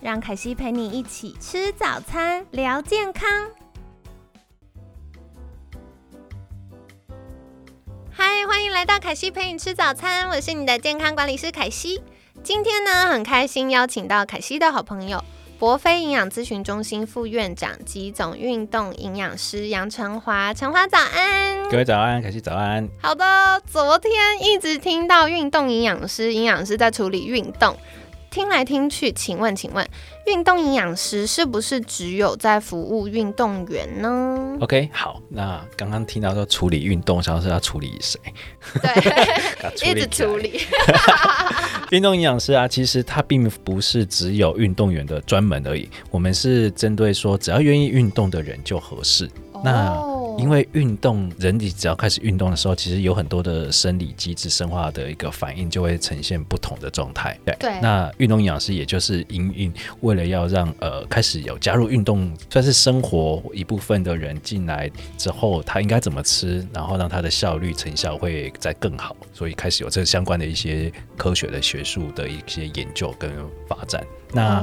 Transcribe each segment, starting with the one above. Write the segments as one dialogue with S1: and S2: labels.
S1: 让凯西陪你一起吃早餐，聊健康。嗨，欢迎来到凯西陪你吃早餐，我是你的健康管理师凯西。今天呢，很开心邀请到凯西的好朋友。博飞营养咨询中心副院长及总运动营养师杨成华，成华早安，
S2: 各位早安，凯西早安。
S1: 好的，昨天一直听到运动营养师，营养师在处理运动。听来听去，请问，请问，运动营养师是不是只有在服务运动员呢
S2: ？OK，好，那刚刚听到说处理运动，想要是要处理谁？
S1: 对，一直处理。
S2: 运动营养师啊，其实他并不是只有运动员的专门而已，我们是针对说只要愿意运动的人就合适。那因为运动，人体只要开始运动的时候，其实有很多的生理机制、生化的一个反应，就会呈现不同的状态。
S1: 对，
S2: 那运动营养师也就是营运，为了要让呃开始有加入运动，算是生活一部分的人进来之后，他应该怎么吃，然后让他的效率、成效会再更好，所以开始有这相关的一些科学的学术的一些研究跟发展。那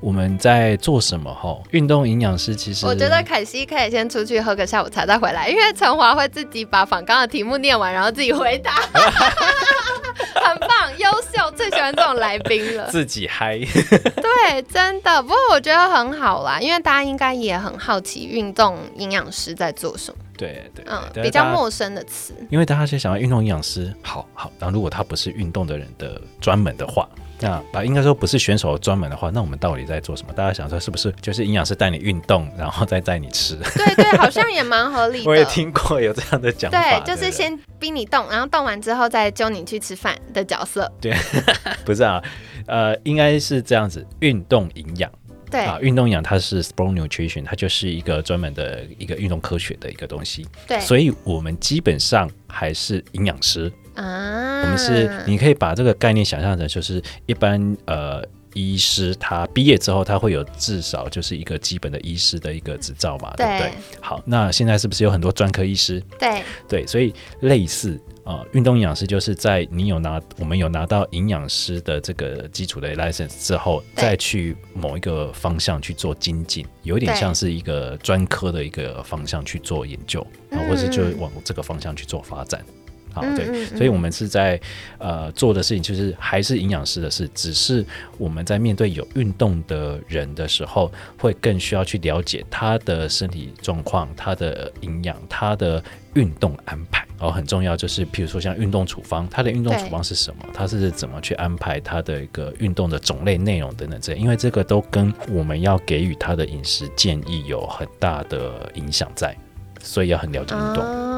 S2: 我们在做什么？哈，运动营养师其实
S1: 我觉得凯西可以先出去喝个下午茶再回来，因为陈华会自己把访刚的题目念完，然后自己回答，很棒，优秀，最喜欢这种来宾了，
S2: 自己嗨，
S1: 对，真的。不过我觉得很好啦，因为大家应该也很好奇运动营养师在做什么。
S2: 对对，
S1: 嗯，比较陌生的词，
S2: 因为大家先想到运动营养师，好好，然后如果他不是运动的人的专门的话。那啊，应该说不是选手专门的话，那我们到底在做什么？大家想说是不是就是营养师带你运动，然后再带你吃？
S1: 对对，好像也蛮合理的。
S2: 我也听过有这样的讲
S1: 法，对，就是先逼你动，然后动完之后再揪你去吃饭的角色。
S2: 对，不是啊，呃，应该是这样子，运动营养。
S1: 对啊，
S2: 运动营养它是 sport nutrition，它就是一个专门的一个运动科学的一个东西。
S1: 对，
S2: 所以我们基本上还是营养师。啊，我们是，你可以把这个概念想象成，就是一般呃医师他毕业之后，他会有至少就是一个基本的医师的一个执照嘛，对不对？好，那现在是不是有很多专科医师？
S1: 对
S2: 对，所以类似啊，运动营养师就是在你有拿我们有拿到营养师的这个基础的 license 之后，再去某一个方向去做精进，有点像是一个专科的一个方向去做研究啊，或者就往这个方向去做发展。好，对，所以我们是在呃做的事情，就是还是营养师的事，只是我们在面对有运动的人的时候，会更需要去了解他的身体状况、他的营养、他的运动安排。然后很重要就是，譬如说像运动处方，他的运动处方是什么？他是怎么去安排他的一个运动的种类、内容等等这，因为这个都跟我们要给予他的饮食建议有很大的影响在，所以要很了解运动。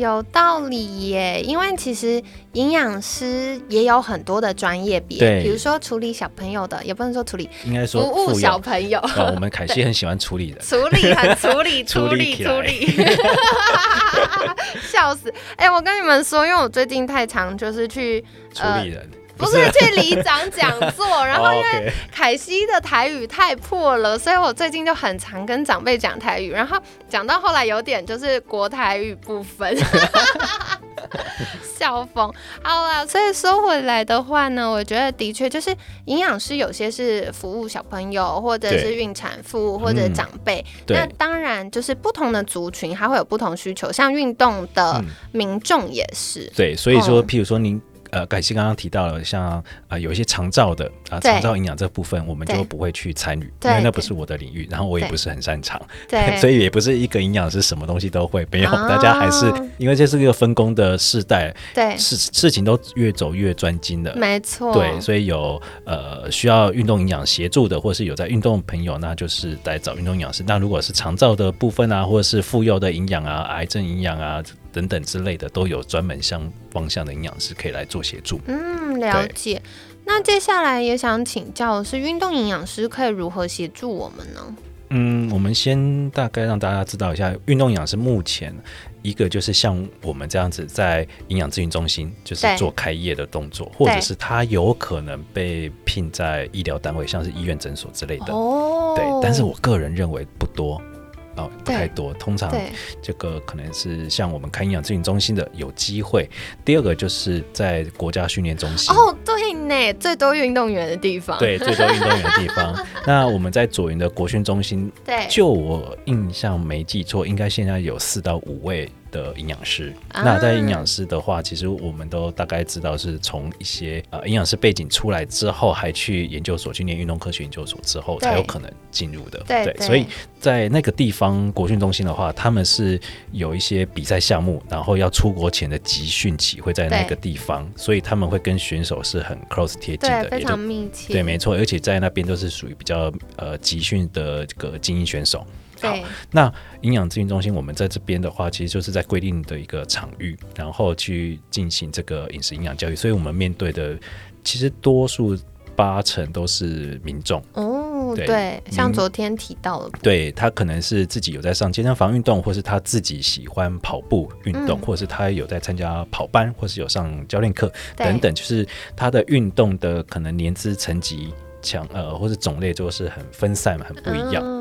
S1: 有道理耶，因为其实营养师也有很多的专业别，比如说处理小朋友的，也不能说处理，
S2: 应该说
S1: 服务小朋友。
S2: 我们凯西很喜欢处理的，
S1: 处理很处理 处理处理，笑死！哎，我跟你们说，因为我最近太常就是去
S2: 处理人。
S1: 不是。去里长讲座，然后因为凯西的台语太破了，所以我最近就很常跟长辈讲台语，然后讲到后来有点就是国台语不分，笑疯。好了，所以说回来的话呢，我觉得的确就是营养师有些是服务小朋友，或者是孕产妇或者长辈，那当然就是不同的族群，它会有不同需求，像运动的民众也是。
S2: 对，所以说，譬如说您。呃，感谢刚刚提到了，像啊有一些肠照的啊，肠照营养这部分，我们就不会去参与，因为那不是我的领域，然后我也不是很擅长，
S1: 对，
S2: 所以也不是一个营养师什么东西都会，没有，大家还是因为这是一个分工的世代，
S1: 对，
S2: 事事情都越走越专精的，
S1: 没错，
S2: 对，所以有呃需要运动营养协助的，或是有在运动朋友，那就是来找运动营养师。那如果是肠照的部分啊，或者是妇幼的营养啊，癌症营养啊。等等之类的，都有专门相方向的营养师可以来做协助。
S1: 嗯，了解。那接下来也想请教的是，运动营养师可以如何协助我们呢？
S2: 嗯，我们先大概让大家知道一下，运动营养师目前一个就是像我们这样子在营养咨询中心，就是做开业的动作，或者是他有可能被聘在医疗单位，像是医院、诊所之类的。
S1: 哦
S2: 对，但是我个人认为不多。哦，不太多。通常这个可能是像我们开营养咨询中心的有机会。第二个就是在国家训练中心。
S1: 哦，对呢，最多运动员的地方。
S2: 对，最多运动员的地方。那我们在左营的国训中心，
S1: 对，
S2: 就我印象没记错，应该现在有四到五位的营养师。
S1: 啊
S2: 那在营养师的话，其实我们都大概知道是从一些呃营养师背景出来之后，还去研究所去念运动科学研究所之后，才有可能进入的。
S1: 对对
S2: 所以在那个地方国训中心的话，他们是有一些比赛项目，然后要出国前的集训期会在那个地方，所以他们会跟选手是很 close 贴近的，
S1: 非
S2: 也就
S1: 常密切。
S2: 对，没错，而且在那边都是属于比较呃集训的这个精英选手。好，那营养咨询中心，我们在这边的话，其实就是在规定的一个场域，然后去进行这个饮食营养教育，所以我们面对的其实多数八成都是民众。
S1: 哦，
S2: 对
S1: 对，像昨天提到了，
S2: 对他可能是自己有在上健身房运动，或是他自己喜欢跑步运动，
S1: 嗯。
S2: 或者是他有在参加跑班，或是有上教练课等等，就是他的运动的可能年资层级强呃，或是种类就是很分散嘛，很不一样。
S1: 嗯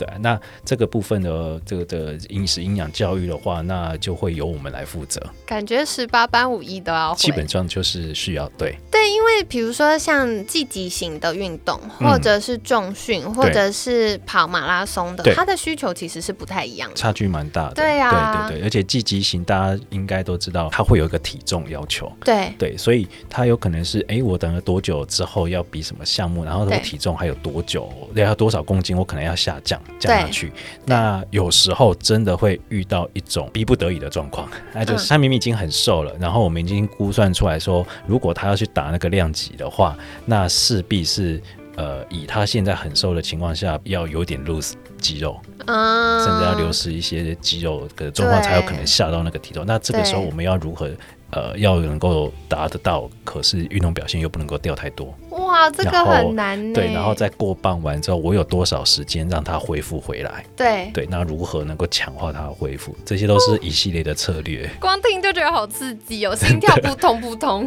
S2: 对啊，那这个部分的这个的饮食营养教育的话，那就会由我们来负责，
S1: 感觉十八般武艺都要会。
S2: 基本上就是需要对。
S1: 对，因为比如说像积极型的运动，或者是重训，或者是跑马拉松的，
S2: 对。
S1: 它的需求其实是不太一样的。
S2: 差距蛮大的。
S1: 对啊。
S2: 对对对，而且积极型大家应该都知道，它会有一个体重要求。
S1: 对。
S2: 对，所以它有可能是，哎，我等了多久之后要比什么项目，然后我
S1: 对。
S2: 体重还有多久，要多少公斤，我可能要下降降下去。那有时候真的会遇到一种逼不得已的状况，那就是
S1: 嗯
S2: 他明明已经很瘦了，然后我们已经估算出来说，如果他要去打那个量级的话，那势必是。呃，以他现在很瘦的情况下，要有点 lose 肌肉，
S1: 嗯，
S2: 甚至要流失一些肌肉的状况，才有可能下到那个体重。那这个时候我们要如何呃，要能够达得到，可是运动表现又不能够掉太多，
S1: 哇，这个很难。
S2: 对，然后在过磅完之后，我有多少时间让它恢复回来？
S1: 对，
S2: 对，那如何能够强化它的恢复？这些都是一系列的策略。
S1: 光听就觉得好刺激哦，心跳 扑通扑通。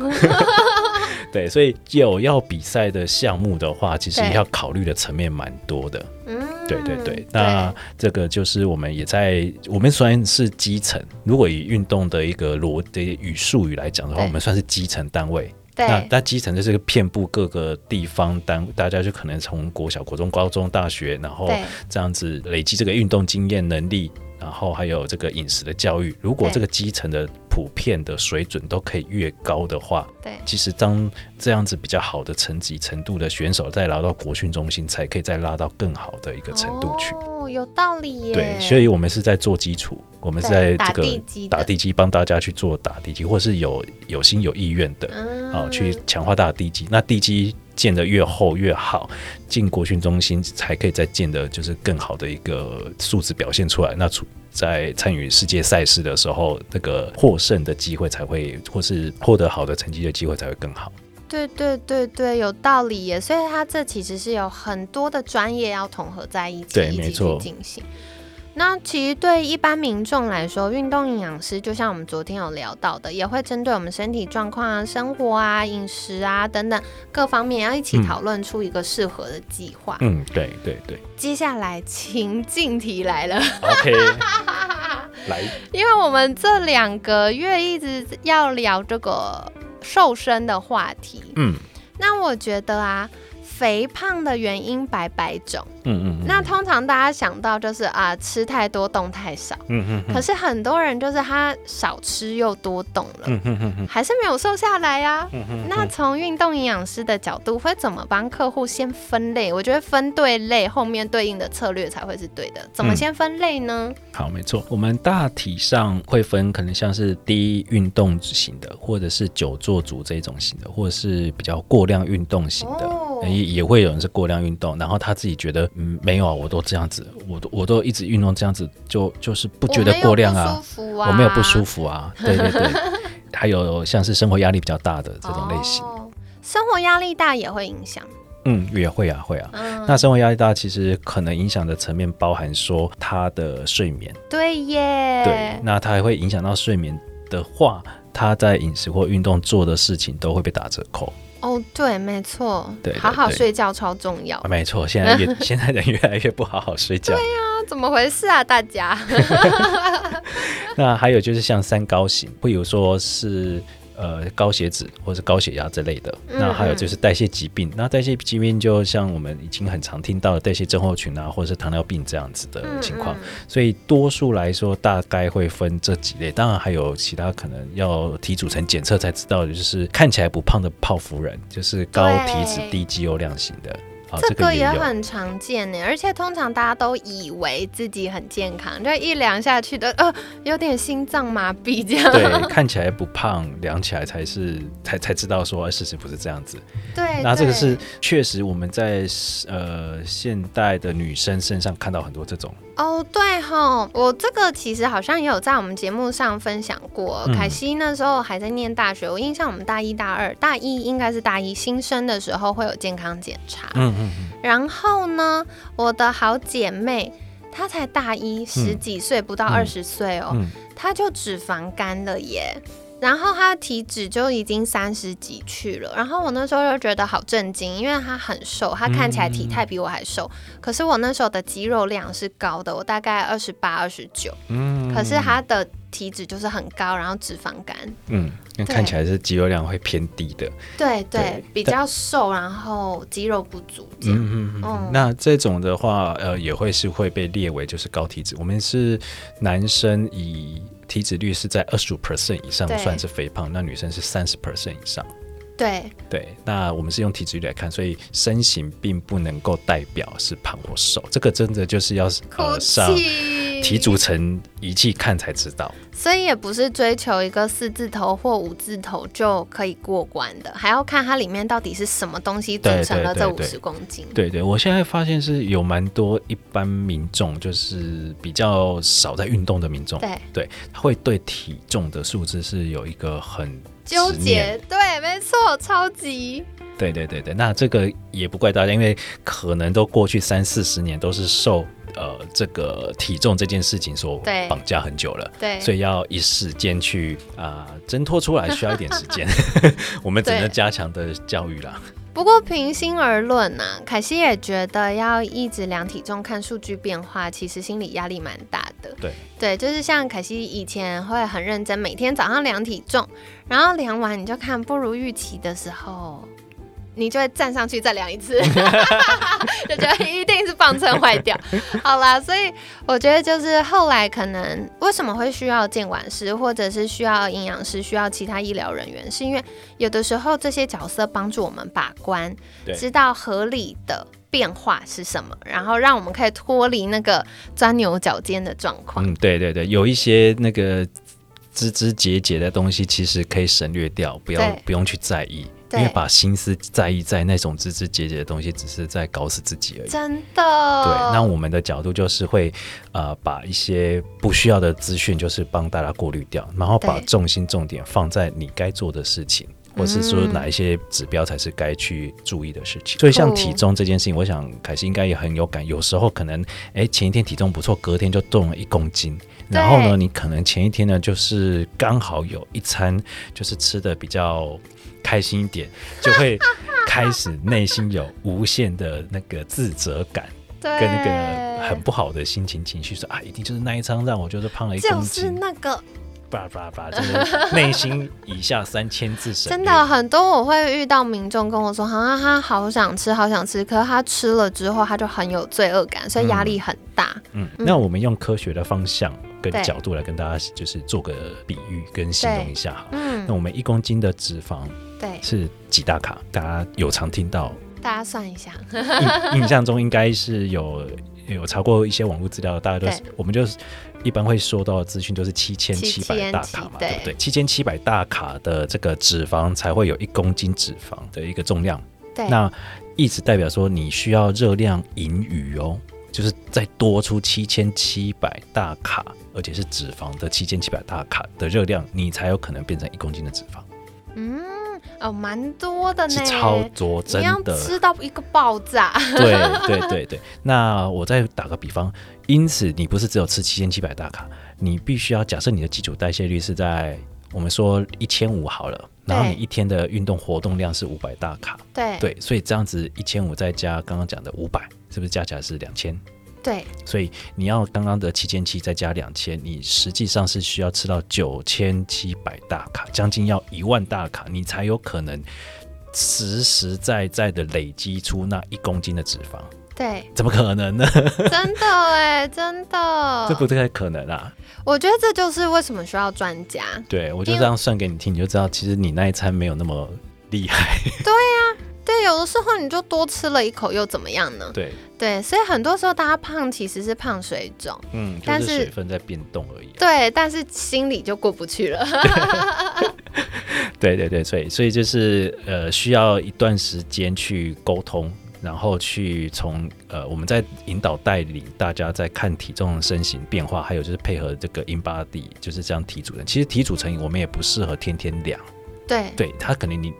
S2: 对，所以有要比赛的项目的话，其实
S1: 对
S2: 要考虑的层面蛮多的。
S1: 嗯，
S2: 对对对，那这个就是我们也在，我们虽然是基层，如果以运动的一个逻的语术语来讲的话，我们算是基层单位。
S1: 对
S2: 那那基层就是个遍布各个地方单，大家就可能从国小、国中、高中、大学，然后这样子累积这个运动经验能力，然后还有这个饮食的教育。如果这个基层的普遍的水准都可以越高的话，
S1: 对
S2: 其实当这样子比较好的层级程度的选手再拉到国训中心，才可以再拉到更好的一个程度去。
S1: 哦，有道理耶。
S2: 对，所以我们是在做基础，我们是在这个打地基，帮大家去做打地基，或是有有心有意愿的，
S1: 嗯
S2: 啊、去强化大的地基。那地基建得越厚越好，进国训中心才可以再建的就是更好的一个素质表现出来。那出在参与世界赛事的时候，那个获胜的机会才会，或是获得好的成绩的机会才会更好。
S1: 对对对对，有道理耶。所以它这其实是有很多的专业要统合在一起，一起去
S2: 对没错
S1: 进行。那其实对一般民众来说，运动营养师就像我们昨天有聊到的，也会针对我们身体状况啊、生活啊、饮食啊等等各方面，要一起
S2: 嗯
S1: 讨论出一个适合的计划。
S2: 嗯，对对对
S1: 接下来情境题来了
S2: ，，OK，来，
S1: 因为我们这两个月一直要聊这个瘦身的话题，
S2: 嗯。
S1: 那我觉得啊，肥胖的原因百百种。
S2: 嗯嗯，嗯
S1: 那通常大家想到就是啊，吃太多，动太少。
S2: 嗯嗯嗯
S1: 可是很多人就是他少吃又多动了，
S2: 嗯嗯嗯嗯
S1: 还是没有瘦下来呀、
S2: 嗯嗯，
S1: 那从运动营养师的角度，会怎么帮客户先分类？我觉得分对类，后面对应的策略才会是对的。怎么
S2: 嗯
S1: 先分类呢？
S2: 好，没错，我们大体上会分，可能像是低运动型的，或者是久坐族这种型的，或者是比较过量运动型的，
S1: 哦
S2: 也也会有人是过量运动，然后他自己觉得，嗯，没有啊，我都这样子，我都我都一直运动这样子，就就是不觉得过量啊，
S1: 我没有不舒服啊，
S2: 对对对，还有像是生活压力比较大的这种类型，
S1: 哦生活压力大也会影响。
S2: 嗯，也会啊，会啊。
S1: 嗯，
S2: 那生活压力大，其实可能影响的层面包含说他的睡眠，
S1: 对耶，
S2: 对，那它还会影响到睡眠的话，他在饮食或运动做的事情都会被打折扣。
S1: 哦，对，没错，
S2: 对对
S1: 好好睡觉超重要。
S2: 啊没错，现在越 现在人越来越不好好睡觉。
S1: 啊，怎么回事啊，大家？
S2: 那还有就是像三高型，比如说是呃高血脂或是高血压之类的。
S1: 嗯
S2: 那还有就是代谢疾病，那代谢疾病就像我们已经很常听到的代谢症候群啊，或者是糖尿病这样子的情况。
S1: 嗯
S2: 所以多数来说，大概会分这几类。当然还有其他可能要体组成检测才知道的，就是看起来不胖的泡芙人，就是高体脂低肌肉量型的。啊，
S1: 这个
S2: 个也
S1: 很常见呢，而且通常大家都以为自己很健康，就一量下去的，呃，有点心脏麻痹这样。
S2: 对，看起来不胖，量起来才是才才知道说，呃事实不是这样子。
S1: 对
S2: 那这个是确实我们在呃现代的女生身上看到很多这种，
S1: 哦，对吼，我这个其实好像也有在我们节目上分享过。
S2: 嗯
S1: 凯西那时候还在念大学，我印象我们大一、大二，大一应该是大一新生的时候会有健康检查。
S2: 嗯嗯嗯，
S1: 然后呢，我的好姐妹她才大一，十几岁，不到
S2: 嗯。
S1: 二十岁哦，
S2: 嗯。
S1: 她就脂肪肝了耶。然后他的体脂就已经三十几去了，然后我那时候就觉得好震惊，因为他很瘦，他看起来体态比我还瘦，可是我那时候的肌肉量是高的，我大概二十八、二十九，
S2: 嗯。
S1: 可是他的体脂就是很高，然后脂肪肝，
S2: 嗯，那看起来是肌肉量会偏低的，
S1: 对对
S2: 对，
S1: 比较瘦，然后肌肉不足这样。
S2: 嗯嗯嗯。
S1: 嗯。
S2: 那这种的话，呃，也会是会被列为就是高体脂。我们是男生以体脂率是在二十五 percent 以上算是肥胖，那女生是三十 percent 以上。
S1: 对，
S2: 对，那我们是用体脂率来看，所以身形并不能够代表是胖或瘦，这个真的就是要
S1: 哭
S2: 呃上
S1: 泣。
S2: 体组成仪器看才知道。
S1: 所以也不是追求一个四字头或五字头就可以过关的，还要看它里面到底是什么东西组成了这五十公斤。
S2: 对对，我现在发现是有蛮多一般民众，就是比较少在运动的民众，
S1: 对
S2: 对，会对体重的数字是有一个很
S1: 纠结，对，没错，超级
S2: 对对对对，那这个也不怪大家，因为可能都过去三四十年都是受呃这个体重这件事情所
S1: 对
S2: 绑架很久了。
S1: 对，
S2: 所以要一时间去啊、挣脱出来，需要一点时间。我们只能加强的教育啦。
S1: 不过平心而论呐、凯西也觉得要一直量体重看数据变化，其实心理压力蛮大的。
S2: 对
S1: 对，就是像凯西以前会很认真，每天早上量体重，然后量完你就看不如预期的时候。你就会站上去再量一次，就觉得一定是磅秤坏掉。好啦，所以我觉得就是后来可能为什么会需要监管师，或者是需要营养师，需要其他医疗人员，是因为有的时候这些角色帮助我们把关，知道合理的变化是什么，然后让我们可以脱离那个钻牛角尖的状况。
S2: 嗯，对对对，有一些那个枝枝节节的东西，其实可以省略掉，不要不用去在意，因为把心思在意在那种枝枝节节的东西，只是在搞死自己而已。
S1: 真的，
S2: 对，那我们的角度就是会，呃，把一些不需要的资讯，就是帮大家过滤掉，然后把重心重点放在你该做的事情，或是说哪一些指标才是该去注意的事情。所以像体重这件事情，我想凯西应该也很有感，有时候可能，哎，前一天体重不错，隔天就重了一公斤。然后呢，你可能前一天呢，就是刚好有一餐，就是吃的比较开心一点，就会 开始内心有无限的那个自责感。跟那个很不好的心情情绪说啊，一定就是那一餐让我就是胖了一公
S1: 就是
S2: 斤，
S1: 那个
S2: 叭叭叭，就是内心以下三千字省
S1: 真的很多，我会遇到民众跟我说，啊，他好想吃，好想吃，可是他吃了之后，他就很有罪恶感，所以压力很大。
S2: 嗯，那我们用科学的方向跟角度来跟大家就是做个比喻跟形容一下哈。
S1: 嗯。
S2: 那，我们一公斤的脂肪
S1: 对，
S2: 是几大卡？大家有常听到，
S1: 大家算一下，
S2: 印 印象中应该是有有查过一些网络资料，大家都是我们就是一般会收到的资讯都是七千七百大卡嘛，对不对？七千七百大卡的这个脂肪才会有一公斤脂肪的一个重量，
S1: 对，
S2: 那意思代表说你需要热量盈余哦，就是再多出七千七百大卡，而且是脂肪的七千七百大卡的热量，你才有可能变成一公斤的脂肪。
S1: 嗯，哦，蛮多的呢，
S2: 是超多，真的。
S1: 吃到一个爆炸。
S2: 对对对对，那我再打个比方，因此你不是只有吃七千七百大卡，你必须要假设你的基础代谢率是在我们说一千五好了，然后你一天的运动活动量是五百大卡，
S1: 对
S2: 对，所以这样子一千五再加刚刚讲的五百，是不是加起来是两千？
S1: 对
S2: 所以你要刚刚的七千七再加两千，你实际上是需要吃到九千七百大卡，将近要一万大卡，你才有可能实实在在的累积出那一公斤的脂肪。
S1: 对，
S2: 怎么可能呢？
S1: 真的哎，真的，
S2: 这不太可能啊！
S1: 我觉得这就是为什么需要专家。
S2: 对我就这样算给你听，你就知道其实你那一餐没有那么厉害。
S1: 对呀对，有的时候你就多吃了一口又怎么样呢？
S2: 对，
S1: 对，所以很多时候大家胖其实是胖水肿，
S2: 嗯，
S1: 但是
S2: 是水分在变动而已啊。
S1: 对，但是心里就过不去了。
S2: 对对对，所以所以就是呃，需要一段时间去沟通，然后去从呃，我们在引导带领大家在看体重、身形变化，还有就是配合这个 in body，就是这样体组成。其实体组成我们也不适合天天量，
S1: 对
S2: 对他可能你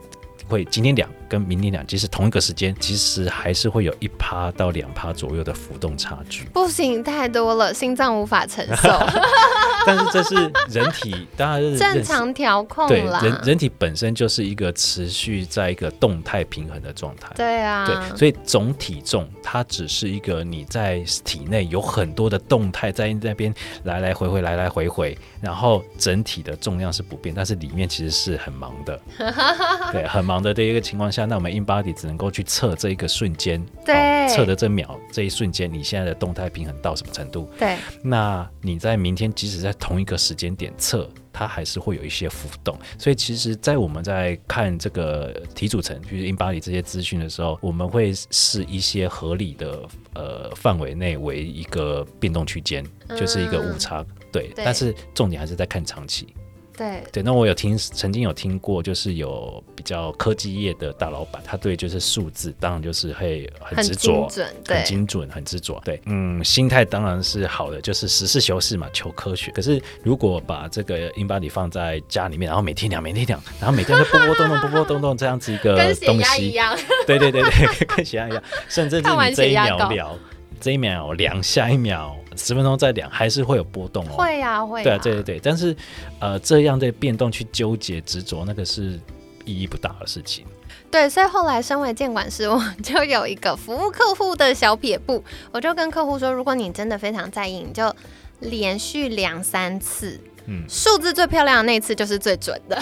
S2: 会今天量跟明天量，即使同一个时间，其实还是会有一趴到两趴左右的浮动差距。
S1: 不行，太多了，心脏无法承受，
S2: 但是这是人体，当然是
S1: 正常调控
S2: 对
S1: 啦。
S2: 人人体本身就是一个持续在一个动态平衡的状态。
S1: 对啊，
S2: 对，所以总体重它只是一个你在体内有很多的动态在那边来来回回来来回回，然后整体的重量是不变，但是里面其实是很忙的，对，很忙的的一个情况下，那我们 in body 只能够去测这一个瞬间，
S1: 对
S2: 哦测的这秒这一瞬间，你现在的动态平衡到什么程度？
S1: 对
S2: 那你在明天即使在同一个时间点测，它还是会有一些浮动。所以其实，在我们在看这个体组成，就是 in body 这些资讯的时候，我们会视一些合理的呃范围内为一个变动区间，就是一个误差。对，
S1: 对
S2: 但是重点还是在看长期。
S1: 对
S2: 对，那我有听，曾经有听过，就是有比较科技业的大老板，他对就是数字，当然就是会很
S1: 很
S2: 执着
S1: 精，准，
S2: 很精准，很执着。对，嗯，心态当然是好的，就是实事求是嘛，求科学。可是如果把这个 in body 放在家里面，然后每天量，每天量，然后每天都波波动动、波波动动这样子一个东西，
S1: 压一样。
S2: 对对对对，跟血压一样，甚至是 你这一秒量，这一秒量，下一秒十分钟再量，还是会有波动哦。
S1: 会呀、会呀、
S2: 对啊，对对对，但是呃，这样的变动去纠结执着，那个是意义不大的事情。
S1: 对，所以后来身为监管师，我就有一个服务客户的小撇步，我就跟客户说，如果你真的非常在意，你就连续量三次。
S2: 嗯
S1: 数字最漂亮的那一次就是最准的，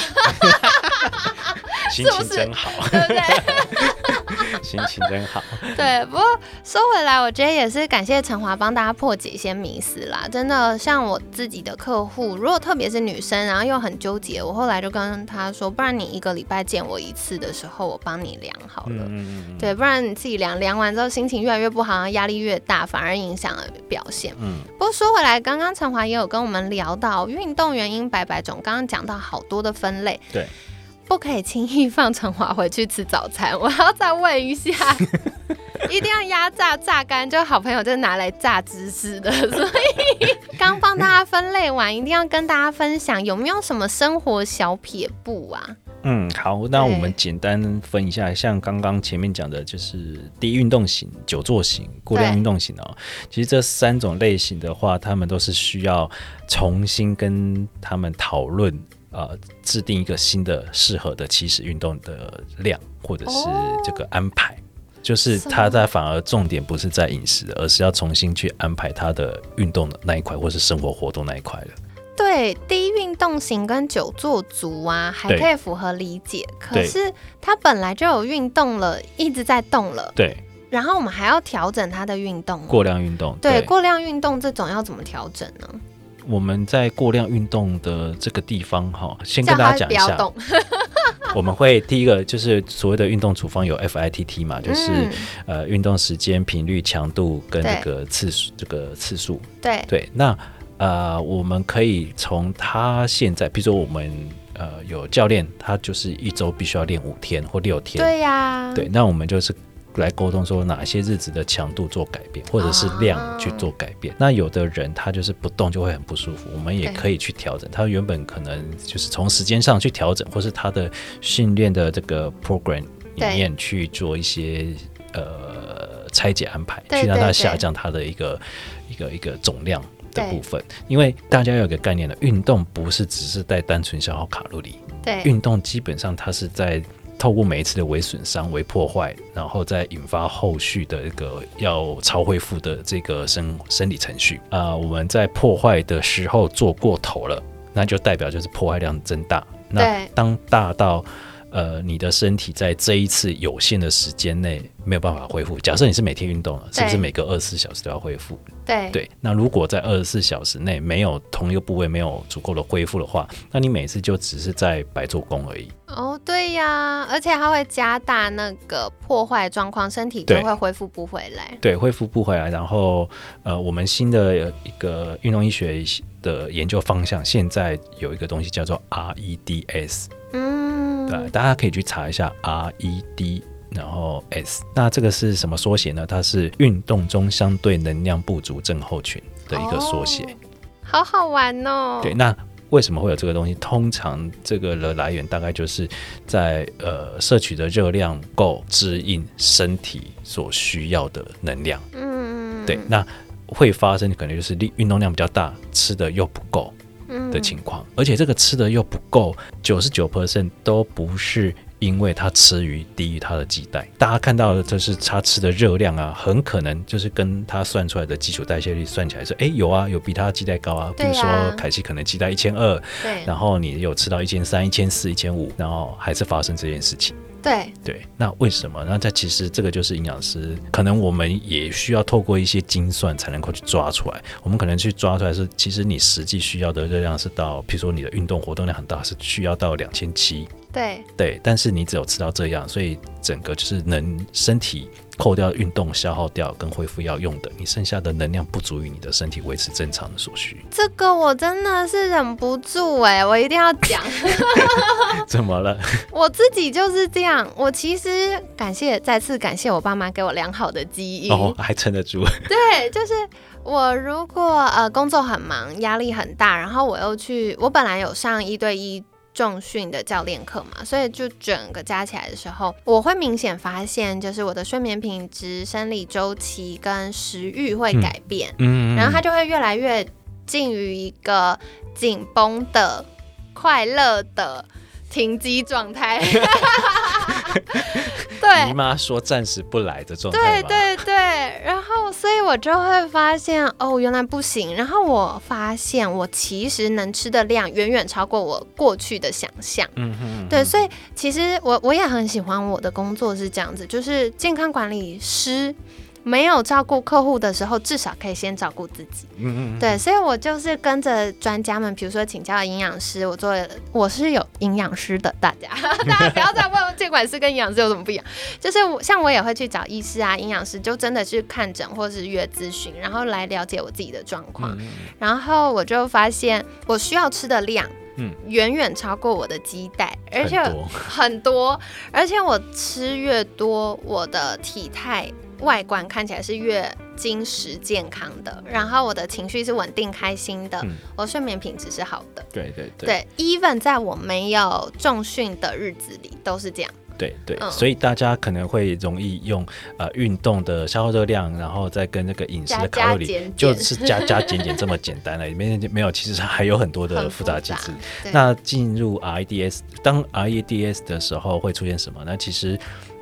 S2: 心情真好，
S1: 对不对？
S2: 心情真好。
S1: 对，不过说回来，我觉得也是感谢陈华帮大家破解一些迷思啦。真的，像我自己的客户，如果特别是女生，然后又很纠结，我后来就跟她说，不然你一个礼拜见我一次的时候，我帮你量好了。
S2: 嗯嗯嗯
S1: 对，不然你自己量量完之后，心情越来越不好，压力越大，反而影响了表现。
S2: 嗯，
S1: 不过说回来，刚刚陈华也有跟我们聊到运动原因百百种，刚刚讲到好多的分类，
S2: 对，
S1: 不可以轻易放陈华回去吃早餐。我要再问一下，一定要压榨榨干，就好朋友就拿来榨知识的，所以刚帮大家分类完，一定要跟大家分享有没有什么生活小撇步啊？
S2: 嗯，好，那我们简单分一下，像刚刚前面讲的，就是低运动型、久坐型、过量运动型哦。其实这三种类型的话，他们都是需要重新跟他们讨论，呃，制定一个新的适合的起始运动的量，或者是
S1: 哦
S2: 这个安排。就是他在反而重点不是在饮食，而是要重新去安排他的运动的那一块，或是生活活动那一块了。
S1: 对，低运动型跟久坐族啊，还可以符合理解。可是他本来就有运动了，一直在动了，
S2: 对，
S1: 然后我们还要调整他的运动哦。
S2: 过量运动，
S1: 对过量运动这种要怎么调整呢？
S2: 我们在过量运动的这个地方哈，先跟大家讲一下，我们会第一个就是所谓的运动处方有 FITT 嘛，就是、
S1: 嗯
S2: 呃运动时间、频率、强度跟
S1: 对
S2: 这个次数，这个次数。
S1: 对。
S2: 对，那呃我们可以从他现在，比如说我们呃有教练，他就是一周必须要练五天或六天，
S1: 对呀，
S2: 对，那我们就是来沟通说哪些日子的强度做改变，或者是量去做改变。那有的人他就是不动就会很不舒服，我们也可以去调整。他原本可能就是从时间上去调整，或是他的训练的这个 program 里面去做一些呃拆解安排，去让他下降他的一个一个一个总量的部分。因为大家要有个概念的，运动不是只是在单纯消耗卡路里，
S1: 对，
S2: 运动基本上它是在。透过每一次的微损伤、微破坏，然后再引发后续的一个要超恢复的这个生生理程序啊，我们在破坏的时候做过头了，那就代表就是破坏量增大。那当大到。呃，你的身体在这一次有限的时间内没有办法恢复。假设你是每天运动了，是不是每隔二十四小时都要恢复？
S1: 对
S2: 对。那如果在二十四小时内没有同一个部位没有足够的恢复的话，那你每次就只是在白做工而已。
S1: 哦，对呀，而且它会加大那个破坏状况，身体就会恢复不回来。
S2: 对，恢复不回来。然后，呃，我们新的一个运动医学的研究方向，现在有一个东西叫做 REDS。嗯，对，大家可以去查一下 R E D，然后 S，那这个是什么缩写呢？它是运动中相对能量不足症候群的一个缩写，
S1: 好好玩哦。
S2: 对，那为什么会有这个东西？通常这个的来源大概就是在呃摄取的热量够支应身体所需要的能量。嗯，对，那会发生可能就是力运动量比较大，吃的又不够。的情况，而且这个吃的又不够，九十九 percent 都不是因为他吃鱼低于他的基带，大家看到的就是他吃的热量啊，很可能就是跟他算出来的基础代谢率算起来是，哎，有啊，有比他的基带高啊，比如说凯西可能基带一千二，
S1: 对，
S2: 然后你有吃到一千三、一千四、一千五，然后还是发生这件事情。
S1: 对
S2: 对，那为什么？那在其实这个就是营养师，可能我们也需要透过一些精算才能够去抓出来。我们可能去抓出来是，其实你实际需要的热量是到，比如说你的运动活动量很大，是需要到两千七。
S1: 对
S2: 对，但是你只有吃到这样，所以整个就是能身体扣掉运动消耗掉跟恢复要用的，你剩下的能量不足以你的身体维持正常的所需。
S1: 这个我真的是忍不住哎，我一定要讲。
S2: 怎么了？
S1: 我自己就是这样。我其实感谢再次感谢我爸妈给我良好的基因
S2: 哦，还撑得住。
S1: 对，就是我如果呃工作很忙，压力很大，然后我又去，我本来有上一对一。重训的教练课嘛，所以就整个加起来的时候，我会明显发现，就是我的睡眠品质、生理周期跟食欲会改变，嗯，然后它就会越来越近于一个紧绷的、快乐的。停机状态，对，
S2: 姨妈说暂时不来的状
S1: 态，对对对，然后所以我就会发现，哦，原来不行。然后我发现我其实能吃的量远远超过我过去的想象，嗯哼，对，所以其实我我也很喜欢我的工作是这样子，就是健康管理师。没有照顾客户的时候，至少可以先照顾自己。嗯嗯，对，所以我就是跟着专家们，比如说请教营养师，我做我是有营养师的，大家 大家不要再问监管师跟营养师有什么不一样。就是我像我也会去找医师啊、营养师，就真的去看诊或是约咨询，然后来了解我自己的状况。然后我就发现我需要吃的量，嗯，远远超过我的鸡蛋，而且很多，而且我吃越多，我的体态。外观看起来是越精实健康的，然后我的情绪是稳定开心的，我睡眠品质是好的。
S2: 对对
S1: 对，even 在我没有重训的日子里都是这样。
S2: 对对，所以大家可能会容易用呃运动的消耗热量，然后再跟那个饮食的卡路里，就是加加减减这么简单了，里面没有，其实还有很多的复杂机制。那进入 REDS，当 REDS 的时候会出现什么？那其实。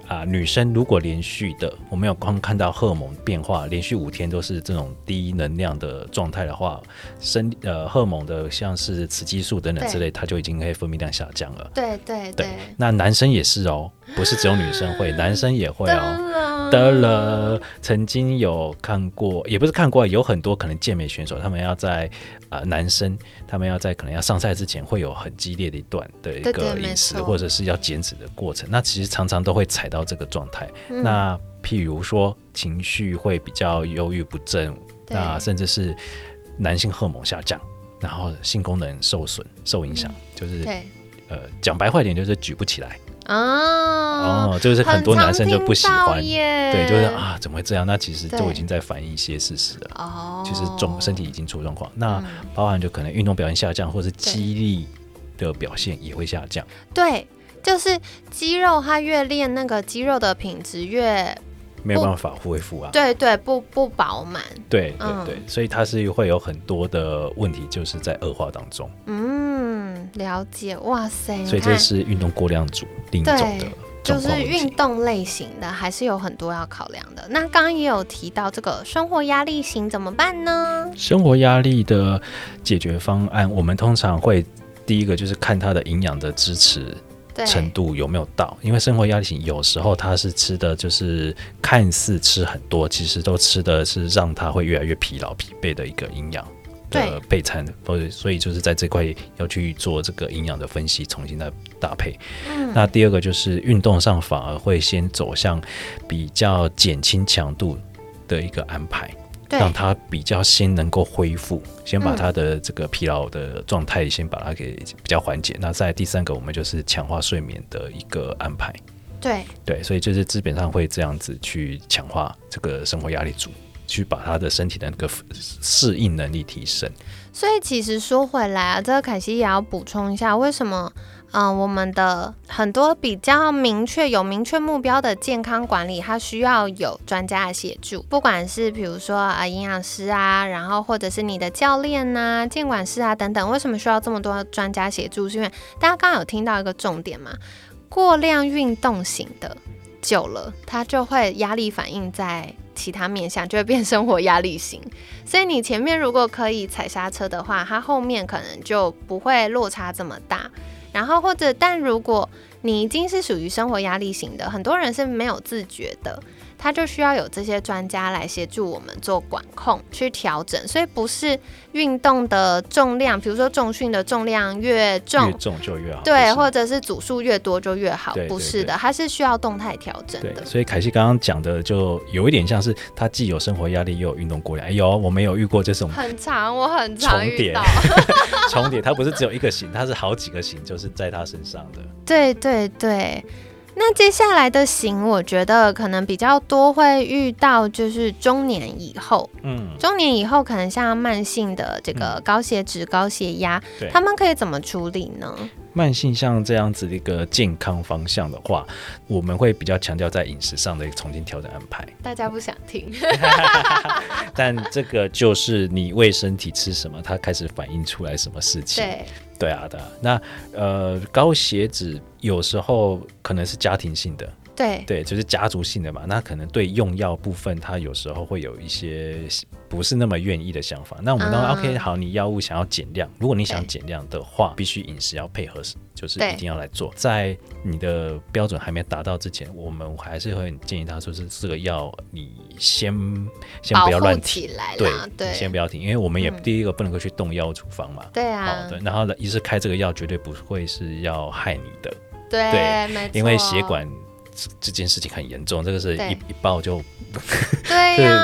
S2: 啊，女生如果连续的，我们有光看到荷尔蒙变化，连续五天都是这种低能量的状态的话，生呃荷尔蒙的像是雌激素等等之类，它就已经可以分泌量下降了。
S1: 对对对。
S2: 那男生也是哦，不是只有女生会，男生也会哦。得了，曾经有看过，也不是看过，有很多可能健美选手，他们要在。呃，男生他们要在可能要上赛之前会有很激烈的一段的一个饮食，或者是要减脂的过程。那其实常常都会踩到这个状态。那譬如说情绪会比较忧郁不振，那甚至是男性荷尔蒙下降，然后性功能受损受影响，就是呃讲白话点就是举不起来。
S1: 啊，
S2: 哦，就是很多男生就不喜欢，
S1: 耶，
S2: 对，就是啊，怎么会这样？那其实就已经在反映一些事实了。
S1: 哦，
S2: 其实总身体已经出状况，那
S1: 嗯。
S2: 包含就可能运动表现下降，或是肌力的表现也会下降。
S1: 对，就是肌肉它越练那个肌肉的品质越
S2: 没有办法恢复啊。
S1: 对对不不饱满，
S2: 对对
S1: 嗯
S2: 对，所以它是会有很多的问题，就是在恶化当中。
S1: 嗯，了解，哇塞，
S2: 所以这是运动过量组另一种的
S1: 就是。运动类型的，还是有很多要考量的。那刚刚也有提到这个生活压力型怎么办呢？
S2: 生活压力的解决方案，我们通常会第一个就是看它的营养的支持
S1: 对，
S2: 程度有没有到，因为生活压力型有时候他是吃的就是看似吃很多，其实都吃的是让他会越来越疲劳、疲惫的一个营养的
S1: 对
S2: 备餐，或者所以就是在这块要去做这个营养的分析，重新再搭配。
S1: 嗯
S2: 那第二个就是运动上反而会先走向比较减轻强度的一个安排。
S1: 对
S2: 让他比较先能够恢复，先把
S1: 嗯
S2: 它的这个疲劳的状态先把它给比较缓解。那在第三个，我们就是强化睡眠的一个安排。
S1: 对
S2: 对，所以就是基本上会这样子去强化这个生活压力组，去把他的身体的那个适应能力提升。
S1: 所以其实说回来啊，这个凯西也要补充一下，为什么？嗯、我们的很多比较明确、有明确目标的健康管理，它需要有专家的协助，不管是比如说啊营养师啊，然后或者是你的教练呐、监管师啊等等，为什么需要这么多专家协助？是因为大家刚刚有听到一个重点嘛，过量运动型的久了，它就会压力反应在其他面向，就会变生活压力型。所以你前面如果可以踩刹车的话，它后面可能就不会落差这么大。然后或者，但如果你已经是属于生活压力型的，很多人是没有自觉的，他就需要有这些专家来协助我们做管控、去调整。所以不是运动的重量，比如说重训的重量越重
S2: 越，重就越好。
S1: 对，或者是组数越多就越好
S2: 对，
S1: 不是的，它是需要动态调整的，。
S2: 所以凯西刚刚讲的就有一点像是他既有生活压力又有运动过量。哎呦，我没有遇过这种
S1: 很长，我很常
S2: 重叠
S1: 遇到。
S2: 重叠，它不是只有一个型，它是好几个型，就是在他身上的。
S1: 对对对，那接下来的型，我觉得可能比较多会遇到，就是中年以后。
S2: 嗯，
S1: 中年以后，可能像慢性的这个高血脂、高血压
S2: 对，
S1: 他们可以怎么处理呢？
S2: 慢性像这样子的一个健康方向的话，我们会比较强调在饮食上的一个重新调整安排。
S1: 大家不想听，
S2: 但这个就是你为身体吃什么，它开始反映出来什么事情。
S1: 对
S2: 对啊，对啊。那呃，高血脂有时候可能是家庭性的，
S1: 对
S2: 对，就是家族性的嘛。那可能对用药部分，他有时候会有一些不是那么愿意的想法。那我们当然、
S1: 嗯
S2: OK，好，你药物想要减量，如果你想
S1: 对
S2: 减量的话，必须饮食要配合，就是一定要来做。在你的标准还没达到之前，我们还是会建议他说是这个药你先先不要乱停。对，，
S1: 对
S2: 你先不要停，因为我们也
S1: 嗯
S2: 第一个不能够去动药物处方嘛。
S1: 对啊
S2: 好，的，然后呢，医师开这个药绝对不会是要害你的，
S1: 对
S2: 对，因为血管这这件事情很严重，这个是一一爆就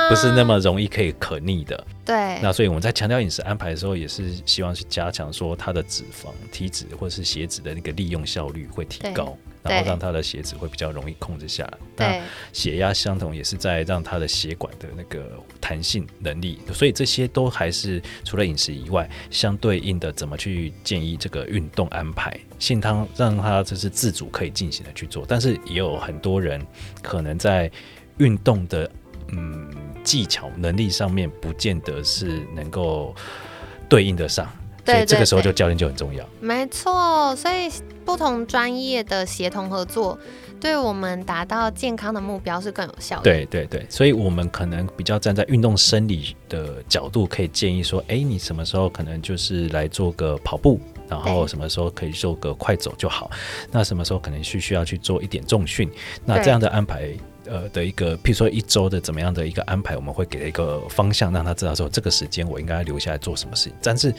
S2: 不是那么容易可以可逆的。
S1: 对。
S2: 那所以我们在强调饮食安排的时候，也是希望去加强说它的脂肪、体脂或是血脂的那个利用效率会提高，然后让它的血脂会比较容易控制下来。那
S1: 对
S2: 血压相同也是在让它的血管的那个弹性能力，所以这些都还是除了饮食以外，相对应的怎么去建议这个运动安排，信汤让它就是自主可以进行的去做，但是也有很多人可能在运动的嗯技巧能力上面，不见得是能够对应得上，所
S1: 对
S2: 以这个时候就教练就很重要。
S1: 没错，所以不同专业的协同合作，对我们达到健康的目标是更有效的。
S2: 对对对，所以我们可能比较站在运动生理的角度，可以建议说，哎，你什么时候可能就是来做个跑步，然后什么时候可以做个快走就好。那什么时候可能需需要去做一点重训？那这样的安排。呃的一个，譬如说一周的怎么样的一个安排，我们会给一个方向，让他知道说这个时间我应该留下来做什么事情。但是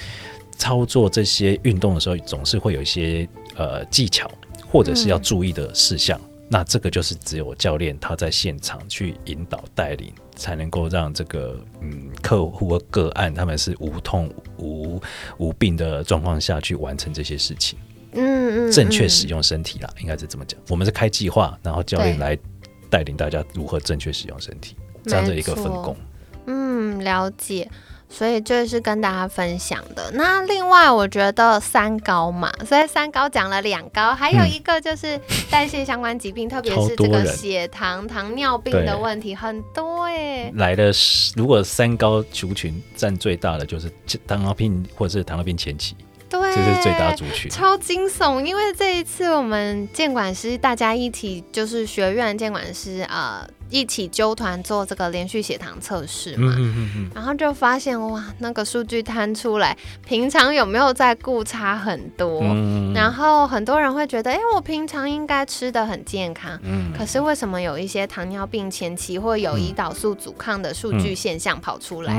S2: 操作这些运动的时候，总是会有一些呃技巧，或者是要注意的事项。那这个就是只有教练他在现场去引导带领，才能够让这个嗯客户和个案他们是无痛无无病的状况下去完成这些事情。
S1: 嗯嗯，
S2: 正确使用身体啦，应该是这么讲。我们是开计划，然后教练来带领大家如何正确使用身体，这样的一个分工。
S1: 嗯，了解。所以这是跟大家分享的。那另外，我觉得三高嘛，所以三高讲了两高，还有
S2: 嗯
S1: 一个就是代谢相关疾病，特别是这个血糖、糖尿病的问题很多哎。
S2: 来的，如果三高族群占最大的就是糖尿病或者是糖尿病前期，
S1: 对，
S2: 这是最大族群。
S1: 超惊悚，因为这一次我们监管师大家一起就是学院监管师呃一起纠团做这个连续血糖测试嘛。
S2: 嗯嗯嗯
S1: 然后就发现哇，那个数据摊出来，平常有没有在顾差很多。
S2: 嗯
S1: 然后很多人会觉得，哎，我平常应该吃的很健康，
S2: 嗯
S1: 可是为什么有一些糖尿病前期或有胰岛素阻抗的数据现象跑出来？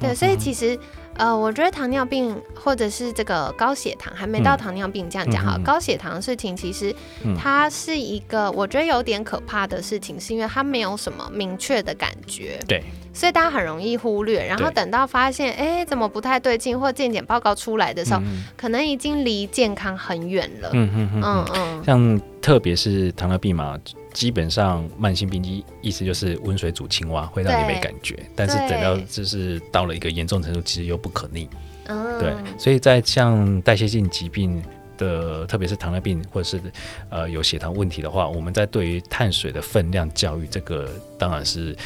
S1: 对，所以其实呃，我觉得糖尿病或者是这个高血糖，还没到
S2: 嗯。
S1: 糖尿病这样讲哈，高血糖的事情其实
S2: 嗯。
S1: 它是一个我觉得有点可怕的事情，是因为它没有什么明确的感觉，
S2: 对，
S1: 所以大家很容易忽略，然后等到发现哎怎么不太对劲，或健检报告出来的时候，
S2: 嗯
S1: 可能已经离健康很远了。
S2: 嗯嗯嗯
S1: 嗯。嗯，
S2: 像特别是糖尿病嘛，基本上慢性病机意思就是温水煮青蛙，会让你没感觉，但是等到就是到了一个严重程度，其实又不可逆。
S1: 嗯
S2: 对，所以在像代谢性疾病的，特别是糖尿病或者是呃有血糖问题的话，我们在对于碳水的分量教育，这个当然是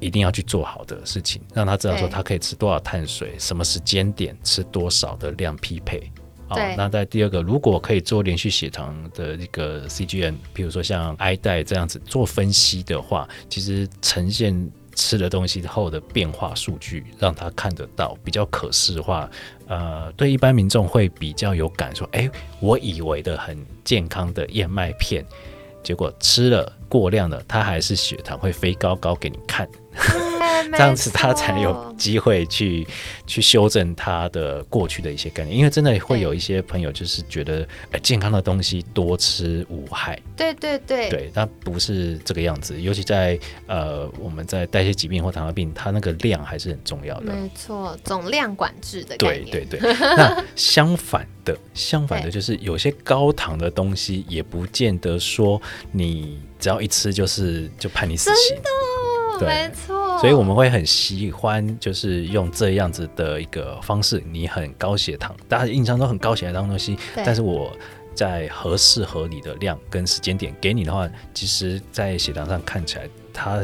S2: 一定要去做好的事情，让他知道说他可以吃多少碳水，什么时间点吃多少的量匹配。好
S1: 对
S2: 那在第二个，如果可以做连续血糖的一个 CGM，比如说像 i 带这样子做分析的话，其实呈现吃的东西后的变化数据，让他看得到，比较可视化。呃，对一般民众会比较有感，说，哎，我以为的很健康的燕麦片，结果吃了过量了，它还是血糖会飞高高给你看。
S1: 对
S2: 这样子他才有机会去去修正他的过去的一些概念，因为真的会有一些朋友就是觉得，哎、健康的东西多吃无害，
S1: 对对对。
S2: 对，但不是这个样子，尤其在呃我们在代谢疾病或糖尿病，它那个量还是很重要的。
S1: 没错，总量管制的概
S2: 对
S1: 念。
S2: 对对，那相反的，相反的 就是有些高糖的东西，也不见得说你只要一吃就是就判你死刑。对
S1: 没错。
S2: 所以我们会很喜欢，就是用这样子的一个方式。你很高血糖，大家印象中很高血糖的东西，但是我在合适合理的量跟时间点给你的话，其实在血糖上看起来它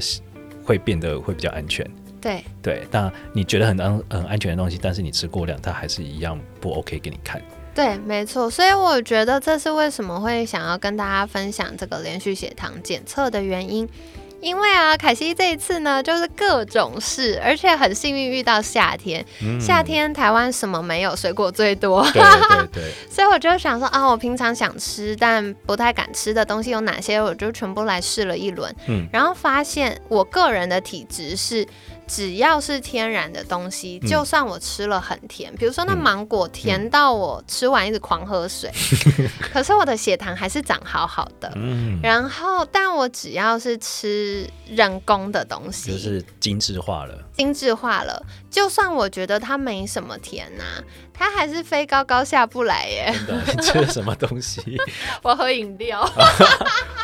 S2: 会变得会比较安全。
S1: 对
S2: 对，那你觉得很安很安全的东西，但是你吃过量，它还是一样不 OK 给你看。
S1: 对，没错。所以我觉得这是为什么会想要跟大家分享这个连续血糖检测的原因。因为啊，凯西这一次呢，就是各种事，而且很幸运遇到夏天。
S2: 嗯
S1: 夏天台湾什么没有，水果最多，
S2: 对对对，
S1: 所以我就想说啊，我平常想吃但不太敢吃的东西有哪些，我就全部来试了一轮。
S2: 嗯
S1: 然后发现我个人的体质是，只要是天然的东西，
S2: 嗯
S1: 就算我吃了很甜，比如说那
S2: 嗯
S1: 芒果甜到我吃完一直狂喝水，可是我的血糖还是长好好的。
S2: 嗯，
S1: 然后，但我只要是吃人工的东西，
S2: 就是精致化了。
S1: 精致化了，就算我觉得它没什么甜呐、它还是飞高高下不来耶。
S2: 真的，你 吃了什么东西？
S1: 我喝饮料，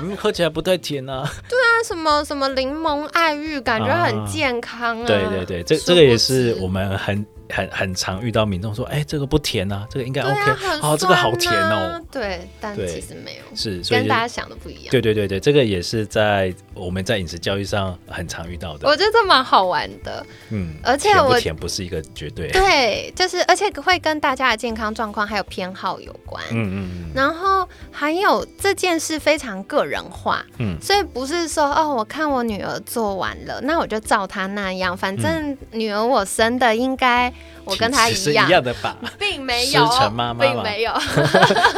S2: 嗯，喝起来不太甜啊。
S1: 那什么什么柠檬爱玉，感觉很健康啊。
S2: 对对对，这这个也是我们很很很常遇到民众说，哎，这个不甜啊，这个应该 OK，哦，这个好甜
S1: 啊
S2: 哦。
S1: 对，但其实没有，
S2: 是，所以
S1: 跟大家想的不一样。
S2: 对对对对，这个也是在我们在饮食教育上很常遇到的。
S1: 我觉得这蛮好玩的，
S2: 嗯，
S1: 而且我
S2: 甜不是一个绝对。
S1: 对，就是而且会跟大家的健康状况还有偏好有关。
S2: 嗯嗯嗯
S1: 然后还有这件事非常个人化，
S2: 嗯
S1: 所以不是说哦，我看我女儿做完了，那我就照她那样，反正女儿我生的应该我跟她
S2: 其实是
S1: 一样，
S2: 一样的吧？
S1: 并没有，
S2: 师承妈妈
S1: 并没有，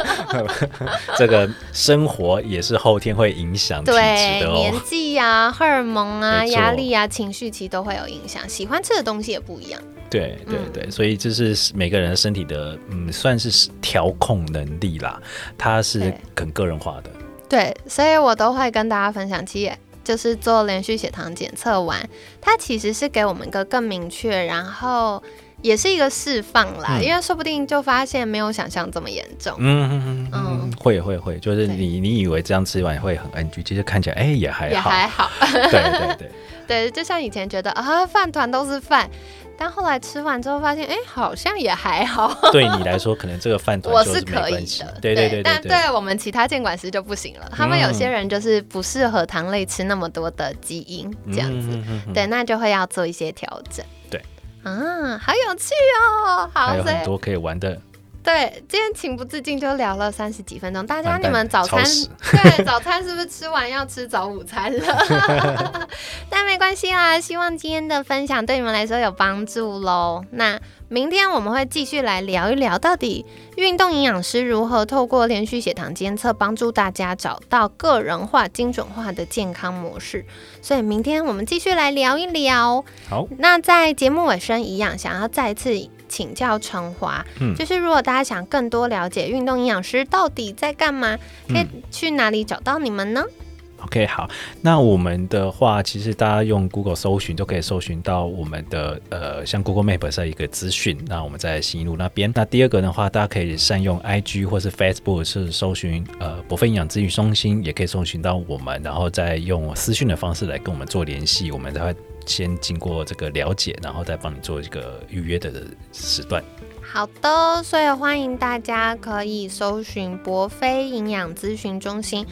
S2: 这个生活也是后天会影响体质
S1: 对
S2: 的
S1: 年
S2: 哦。
S1: 纪啊、荷尔蒙啊、压力啊、情绪其实都会有影响，喜欢吃的东西也不一样。
S2: 对对
S1: 嗯
S2: 对，所以这是每个人身体的，嗯，算是调控能力啦，它是很个人化的。
S1: 对，所以我都会跟大家分享，其实就是做连续血糖检测完，它其实是给我们一个更明确，然后也是一个释放啦，
S2: 嗯。
S1: 因为说不定就发现没有想象这么严重。
S2: 嗯嗯嗯
S1: 嗯
S2: 嗯，会会会，就是你你以为这样吃完会很 NG，其实看起来哎也还
S1: 也
S2: 好，
S1: 还好，
S2: 对对 对，
S1: 对，就像以前觉得啊，饭团都是饭，但后来吃完之后发现，哎，好像也还好，
S2: 对你来说可能这个饭团
S1: 我
S2: 是
S1: 可以的，，
S2: 对对对
S1: 但
S2: 对。
S1: 我们其他监管师就不行了，他们有些人就是不适合糖类吃那么多的基因，这样子，对，那就会要做一些调整。
S2: 对，
S1: 啊，好有趣哦，好，
S2: 还有很多可以玩的，
S1: 对，今天情不自禁就聊了三十几分钟。大家你们早餐对早餐是不是吃完要吃早午餐了？但没关系啦，希望今天的分享对你们来说有帮助喽。那明天我们会继续来聊一聊，到底运动营养师如何透过连续血糖监测，帮助大家找到个人化、精准化的健康模式。所以明天我们继续来聊一聊。
S2: 好，
S1: 那在节目尾声一样，想要再次请教陈华，
S2: 嗯
S1: 就是如果大家想更多了解运动营养师到底在干嘛，可以
S2: 嗯
S1: 去哪里找到你们呢？
S2: OK，好，那我们的话，其实大家用 Google 搜寻都可以搜寻到我们的呃，像 Google Map 上一个资讯。那我们在新一路那边。那第二个的话，大家可以善用 IG 或是 Facebook 是搜寻呃博菲营养咨询中心，也可以搜寻到我们，然后再用私讯的方式来跟我们做联系，我们才会先经过这个了解，然后再帮你做一个预约的时段。
S1: 好的，所以欢迎大家可以搜寻博飞营养咨询中心。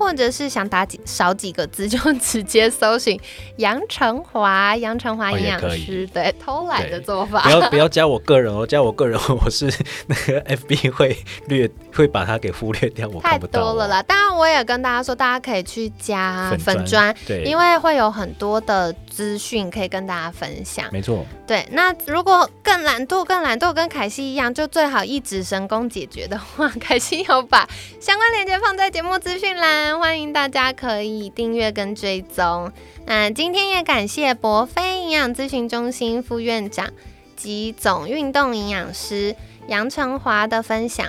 S1: 或者是想打几少几个字，就直接搜寻杨成华、杨成华营养师，对，偷懒的做法
S2: 不。要不要加我个人哦，加我个人我是那个 FB 会略会把它给忽略掉，我
S1: 太
S2: 看不到、哦。
S1: 多了啦！当然，我也跟大家说，大家可以去加
S2: 粉砖，对，
S1: 因为会有很多的资讯可以跟大家分享。
S2: 没错，
S1: 对，那如果更懒惰、更懒惰，跟凯西一样，就最好一指神功解决的话，凯西有把相关链接放在节目资讯栏，欢迎大家可以订阅跟追踪。那今天也感谢博飞营养咨询中心副院长及总运动营养师杨成华的分享。